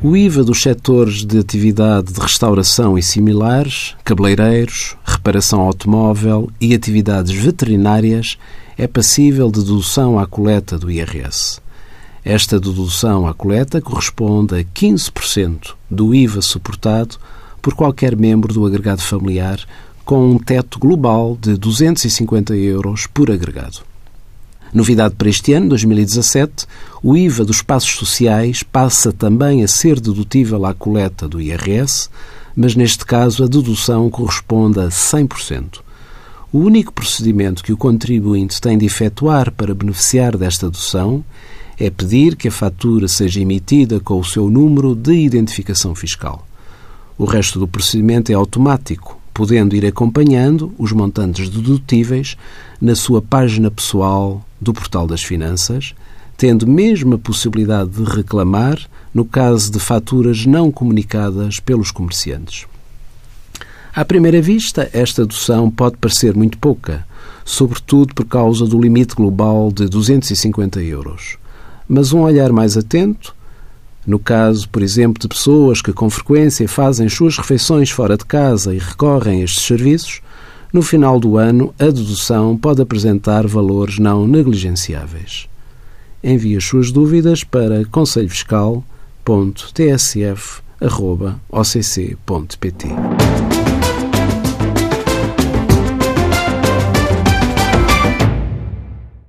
O IVA dos setores de atividade de restauração e similares, cabeleireiros, reparação automóvel e atividades veterinárias é passível de dedução à coleta do IRS. Esta dedução à coleta corresponde a 15% do IVA suportado por qualquer membro do agregado familiar com um teto global de 250 euros por agregado. Novidade para este ano, 2017, o IVA dos espaços sociais passa também a ser dedutível à coleta do IRS, mas neste caso a dedução corresponde a 100%. O único procedimento que o contribuinte tem de efetuar para beneficiar desta dedução é pedir que a fatura seja emitida com o seu número de identificação fiscal. O resto do procedimento é automático, podendo ir acompanhando os montantes dedutíveis na sua página pessoal do Portal das Finanças, tendo mesmo a possibilidade de reclamar no caso de faturas não comunicadas pelos comerciantes. À primeira vista, esta dedução pode parecer muito pouca, sobretudo por causa do limite global de 250 euros. Mas um olhar mais atento no caso, por exemplo, de pessoas que com frequência fazem suas refeições fora de casa e recorrem a estes serviços, no final do ano a dedução pode apresentar valores não negligenciáveis. Envie as suas dúvidas para conselhofiscal.tsf.occ.pt.